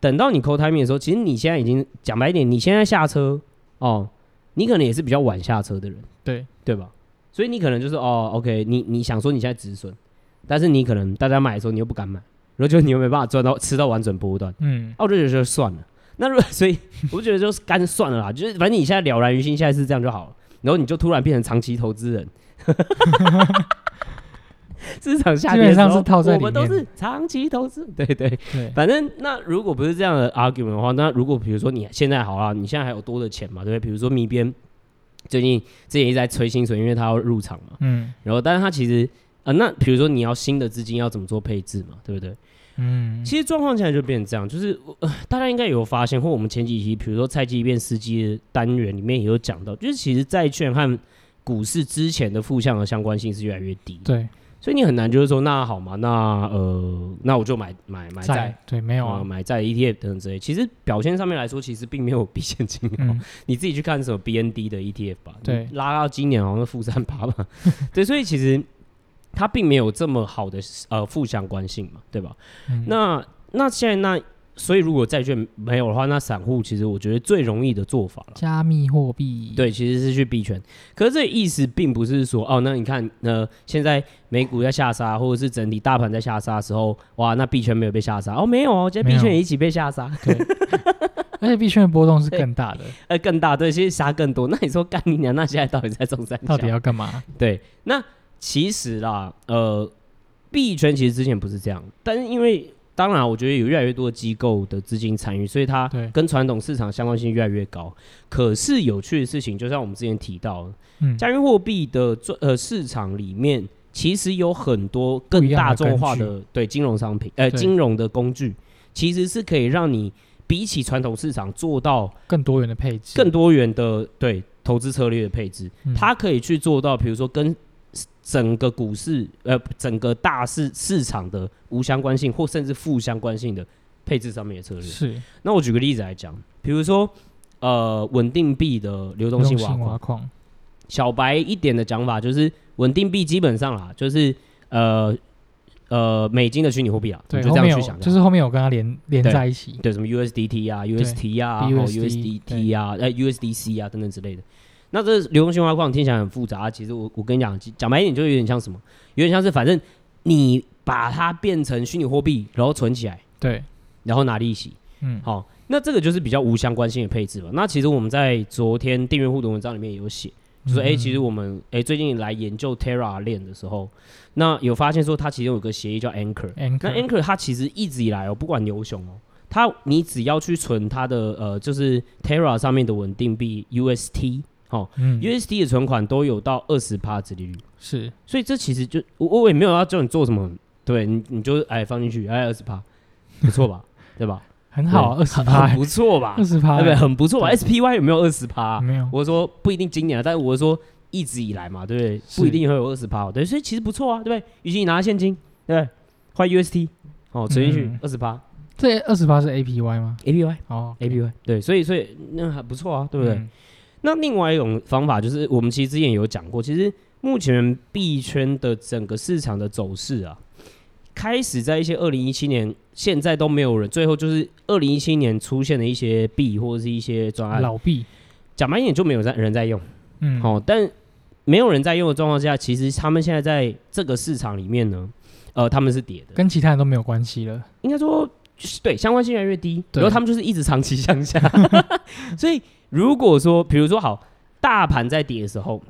等到你 call timing 的时候，其实你现在已经讲白一点，你现在下车哦，你可能也是比较晚下车的人，对对吧？所以你可能就是哦，OK，你你想说你现在止损，但是你可能大家买的时候你又不敢买。然后就你又没办法赚到吃到完整波段，嗯，那我就觉得就算了。那如果所以我就觉得就是干算了啦，就是反正你现在了然于心，现在是这样就好了。然后你就突然变成长期投资人，市场下跌的时候我们都是长期投资，对对对。反正那如果不是这样的 argument 的话，那如果比如说你现在好了，你现在还有多的钱嘛，对不对？比如说米边最近之前一直在催薪水，因为他要入场嘛，嗯，然后但是他其实。啊、呃，那比如说你要新的资金要怎么做配置嘛，对不对？嗯，其实状况现在就变成这样，就是呃，大家应该有发现，或我们前几期，比如说蔡基变司机的单元里面也有讲到，就是其实债券和股市之前的负向的相关性是越来越低。对，所以你很难就是说，那好嘛，那呃，那我就买买买债，对，没有啊，呃、买债 ETF 等等之类。其实表现上面来说，其实并没有 比现金好。嗯、你自己去看什么 BND 的 ETF 吧，对，拉到今年好像负三八吧。对，所以其实。它并没有这么好的呃负相关性嘛，对吧？嗯、那那现在那所以如果债券没有的话，那散户其实我觉得最容易的做法了，加密货币，对，其实是去币圈。可是这个意思并不是说，哦，那你看，呃，现在美股在下杀，或者是整体大盘在下杀的时候，哇，那币圈没有被下杀？哦，没有哦，今天币圈也一起被下杀。对，而且币圈的波动是更大的，呃，更大，对，其实杀更多。那你说干你娘，那现在到底在中山？到底要干嘛？对，那其实啦，呃，币圈其实之前不是这样，但是因为。当然，我觉得有越来越多的机构的资金参与，所以它跟传统市场相关性越来越高。可是有趣的事情，就像我们之前提到的，嗯，加密货币的呃市场里面，其实有很多更大众化的对金融商品，呃，金融的工具，其实是可以让你比起传统市场做到更多元的配置，更多元的对投资策略的配置，嗯，它可以去做到，比如说跟。整个股市，呃，整个大市市场的无相关性，或甚至负相关性的配置上面的策略。是。那我举个例子来讲，比如说，呃，稳定币的流动性挖矿。小白一点的讲法就是，稳定币基本上啦，就是呃呃美金的虚拟货币啊，对，就这样去想。就是后面有跟它连连在一起。对，什么 USDT 啊，UST 啊，USDT 啊，呃，USDC 啊等等之类的。那这流动性挖矿听起来很复杂啊，其实我我跟你讲，讲白一点就有点像什么，有点像是反正你把它变成虚拟货币，然后存起来，对，然后拿利息，嗯，好，那这个就是比较无相关性的配置了。那其实我们在昨天订阅互动文章里面也有写，就是哎、欸，其实我们哎、欸、最近来研究 Terra 链的时候，那有发现说它其实有个协议叫 Anchor，, Anchor 那 Anchor 它其实一直以来哦，不管牛熊哦，它你只要去存它的呃，就是 Terra 上面的稳定币 UST。哦，嗯，USD 的存款都有到二十趴殖利率，是，所以这其实就我我也没有要叫你做什么，对你你就哎放进去哎二十趴，不错吧，对吧？很好，二十趴不错吧？二十趴对不对？很不错吧？SPY 有没有二十趴？没有，我说不一定今年，但是我说一直以来嘛，对不对？不一定会有二十趴，对，所以其实不错啊，对不对？与其你拿现金，对，换 UST，哦，存进去二十趴，这二十八是 APY 吗？APY 哦，APY 对，所以所以那还不错啊，对不对？那另外一种方法就是，我们其实之前有讲过，其实目前币圈的整个市场的走势啊，开始在一些二零一七年，现在都没有人，最后就是二零一七年出现的一些币或者是一些专案。老币，讲白一点就没有在人在用，嗯，好，但没有人在用的状况下，其实他们现在在这个市场里面呢，呃，他们是跌的，跟其他人都没有关系了，应该说对，相关性越来越低，然后他们就是一直长期向下，所以。如果说，比如说好，大盘在跌的时候，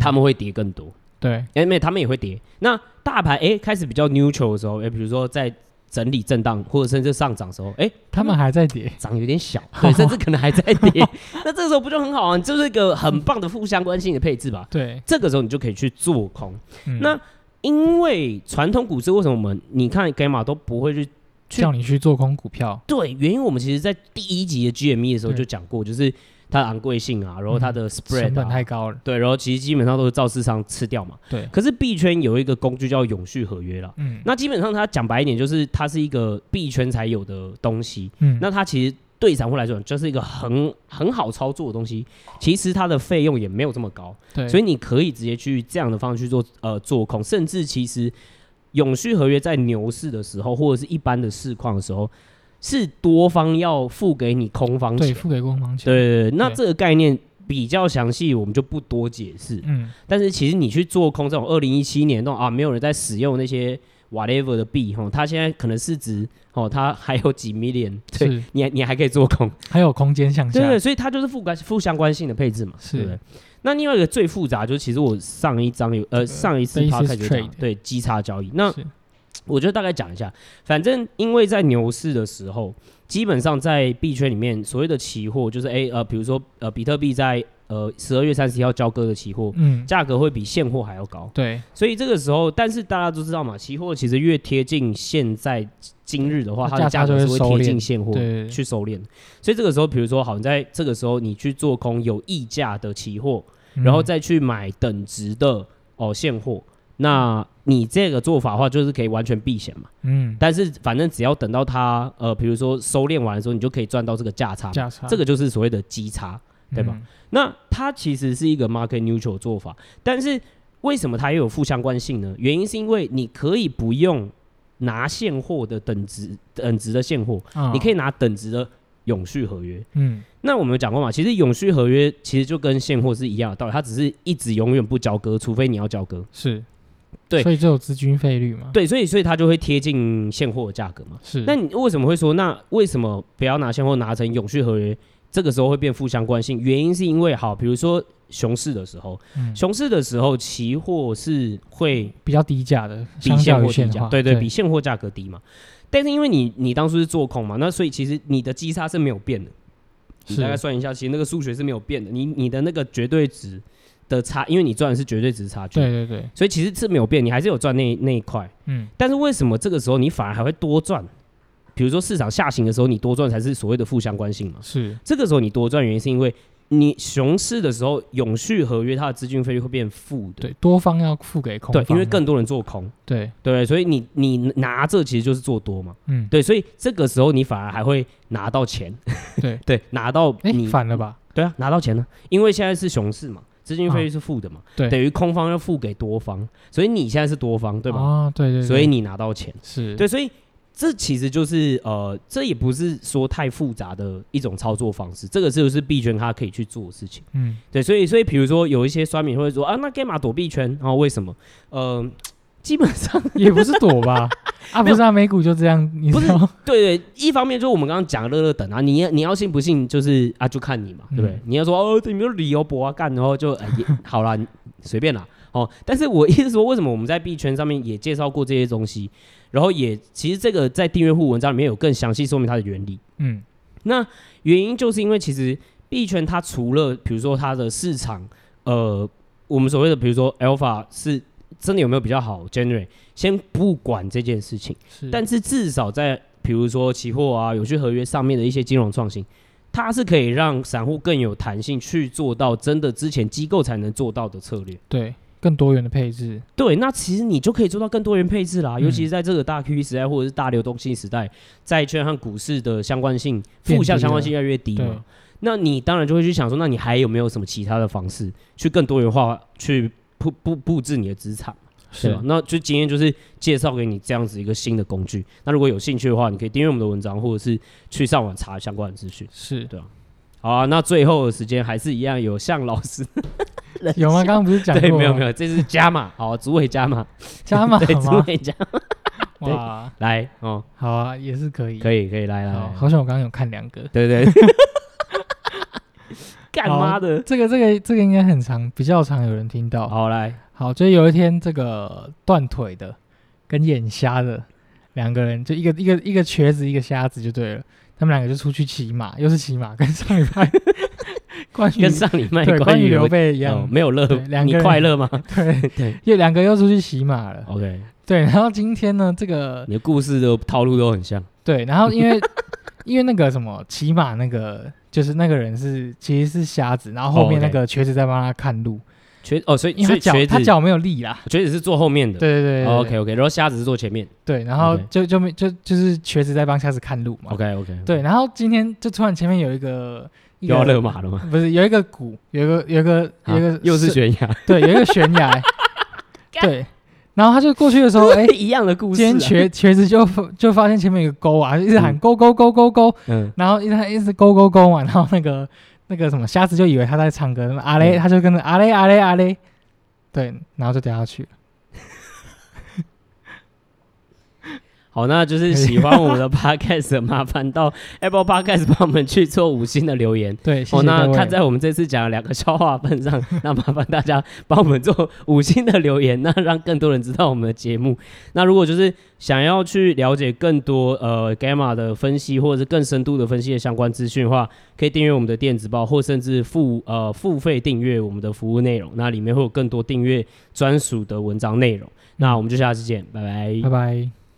他们会跌更多。对，因为他们也会跌。那大盘哎开始比较 neutral 的时候，哎，比如说在整理震荡或者甚至上涨的时候，哎，他们还在跌，涨有点小，对，甚至可能还在跌。那这个时候不就很好啊？就是一个很棒的负相关性的配置吧？对，这个时候你就可以去做空。那因为传统股市为什么我们你看 Gamma 都不会去？叫你去做空股票，对，原因我们其实，在第一集的 GME 的时候就讲过，就是它的昂贵性啊，然后它的 spread、啊。嗯、成本太高了，对，然后其实基本上都是照市场吃掉嘛，对。可是币圈有一个工具叫永续合约了，嗯，那基本上它讲白一点，就是它是一个币圈才有的东西，嗯，那它其实对散户来说就是一个很很好操作的东西，其实它的费用也没有这么高，对，所以你可以直接去这样的方式去做呃做空，甚至其实。永续合约在牛市的时候，或者是一般的市况的时候，是多方要付给你空方钱，对，付给空方钱。对对对，那这个概念比较详细，我们就不多解释。嗯，但是其实你去做空这种二零一七年那种啊，没有人在使用那些 whatever 的币哈，它现在可能市值哦，它还有几 million，对，你你还可以做空，还有空间向下。对，对对，所以它就是负关负相关性的配置嘛，是。对不对？那另外一个最复杂就是，其实我上一张有呃上一次他开始讲对基差交易。那我就大概讲一下，反正因为在牛市的时候，基本上在币圈里面所谓的期货就是 A 呃比如说呃比特币在呃十二月三十一号交割的期货，嗯，价格会比现货还要高。对，所以这个时候，但是大家都知道嘛，期货其实越贴近现在今日的话，它的价格是会贴近现货去收敛。所以这个时候，比如说好，你在这个时候你去做空有溢价的期货。然后再去买等值的哦现货，那你这个做法的话，就是可以完全避险嘛。嗯。但是反正只要等到它呃，比如说收敛完的时候，你就可以赚到这个价差。价差。这个就是所谓的基差，对吧？嗯、那它其实是一个 market neutral 做法，但是为什么它又有负相关性呢？原因是因为你可以不用拿现货的等值等值的现货，哦、你可以拿等值的永续合约。嗯，那我们有讲过嘛？其实永续合约其实就跟现货是一样的道理，它只是一直永远不交割，除非你要交割。是，对，所以就有资金费率嘛。对，所以所以它就会贴近现货的价格嘛。是，那你为什么会说，那为什么不要拿现货，拿成永续合约？这个时候会变负相关性，原因是因为好，比如说熊市的时候，嗯、熊市的时候，期货是会比较低价的，比现货低价，对对，对比现货价格低嘛。但是因为你你当初是做空嘛，那所以其实你的基差是没有变的。你大概算一下，其实那个数学是没有变的。你你的那个绝对值的差，因为你赚的是绝对值差距，对对对，所以其实是没有变，你还是有赚那那一块。嗯，但是为什么这个时候你反而还会多赚？比如说市场下行的时候，你多赚才是所谓的负相关性嘛？是。这个时候你多赚原因是因为你熊市的时候，永续合约它的资金费率会变负的，对，多方要付给空方，对，因为更多人做空，对。对，所以你你拿这其实就是做多嘛，嗯，对，所以这个时候你反而还会拿到钱，对。对，拿到你反了吧？对啊，拿到钱呢，因为现在是熊市嘛，资金费率是负的嘛，对，等于空方要付给多方，所以你现在是多方，对吧？啊，对对，所以你拿到钱。是。对，所以。这其实就是呃，这也不是说太复杂的一种操作方式，这个就是币圈它可以去做的事情。嗯，对，所以所以比如说有一些酸民会说啊，那干嘛躲币圈？然后为什么？呃，基本上 也不是躲吧？啊，不是啊，美股就这样，你不是？对对，一方面就是我们刚刚讲乐乐等啊，你你要信不信就是啊，就看你嘛，对不对？你要说哦，你没有理由博啊干，然后就哎也好啦，随便啦。哦，但是我意思说，为什么我们在币圈上面也介绍过这些东西？然后也其实这个在订阅户文章里面有更详细说明它的原理。嗯，那原因就是因为其实币圈它除了比如说它的市场，呃，我们所谓的比如说 alpha 是真的有没有比较好 generate，先不管这件事情，是，但是至少在比如说期货啊、永续合约上面的一些金融创新，它是可以让散户更有弹性去做到真的之前机构才能做到的策略。对。更多元的配置，对，那其实你就可以做到更多元配置啦。嗯、尤其是在这个大 QE 时代或者是大流动性时代，债券和股市的相关性、负向相关性越来越低嘛。那你当然就会去想说，那你还有没有什么其他的方式去更多元化去布布布置你的资产？是吧？那就今天就是介绍给你这样子一个新的工具。那如果有兴趣的话，你可以订阅我们的文章，或者是去上网查相关的资讯。是对啊。好啊，那最后的时间还是一样，有向老师 有吗？刚刚不是讲过？对，没有没有，这是加码，好，主委加码，加码，对，主委加码，哇，来哦，好啊，也是可以，可以可以来来，好像我刚刚有看两个，对对，干妈的，这个这个这个应该很常，比较常有人听到，好来，好，就有一天这个断腿的跟眼瞎的两个人，就一个一个一个瘸子，一个瞎子就对了。他们两个就出去骑马，又是骑马，跟上礼拜 关于跟上礼拜对关于刘备一样，哦、没有乐，两个快乐吗？对 对，又两个又出去骑马了。OK，对，然后今天呢，这个你的故事的套路都很像。对，然后因为因为那个什么骑马那个，就是那个人是其实是瞎子，然后后面那个瘸子在帮他看路。瘸哦，所以因为他脚他脚没有力啦，瘸子是坐后面的，对对对，OK OK，然后瞎子是坐前面，对，然后就就没就就是瘸子在帮瞎子看路嘛，OK OK，对，然后今天就突然前面有一个又要勒马了吗？不是，有一个谷，有一个有一个有一个又是悬崖，对，有一个悬崖，对，然后他就过去的时候，哎，一样的故事，今天瘸瘸子就就发现前面有个沟啊，一直喊沟沟沟沟沟，嗯，然后一直一直勾勾勾嘛，然后那个那个什么瞎子就以为他在唱歌，阿雷他就跟着阿雷阿雷阿雷。对，然后就掉下去了。好，那就是喜欢我们的 Podcast，麻烦到 Apple Podcast 帮我们去做五星的留言。对，谢谢。哦，那看在我们这次讲了两个笑话份上，那麻烦大家帮我们做五星的留言，那让更多人知道我们的节目。那如果就是想要去了解更多呃 Gamma 的分析，或者是更深度的分析的相关资讯的话，可以订阅我们的电子报，或甚至付呃付费订阅我们的服务内容。那里面会有更多订阅专属的文章内容。那我们就下次见，拜拜，拜拜。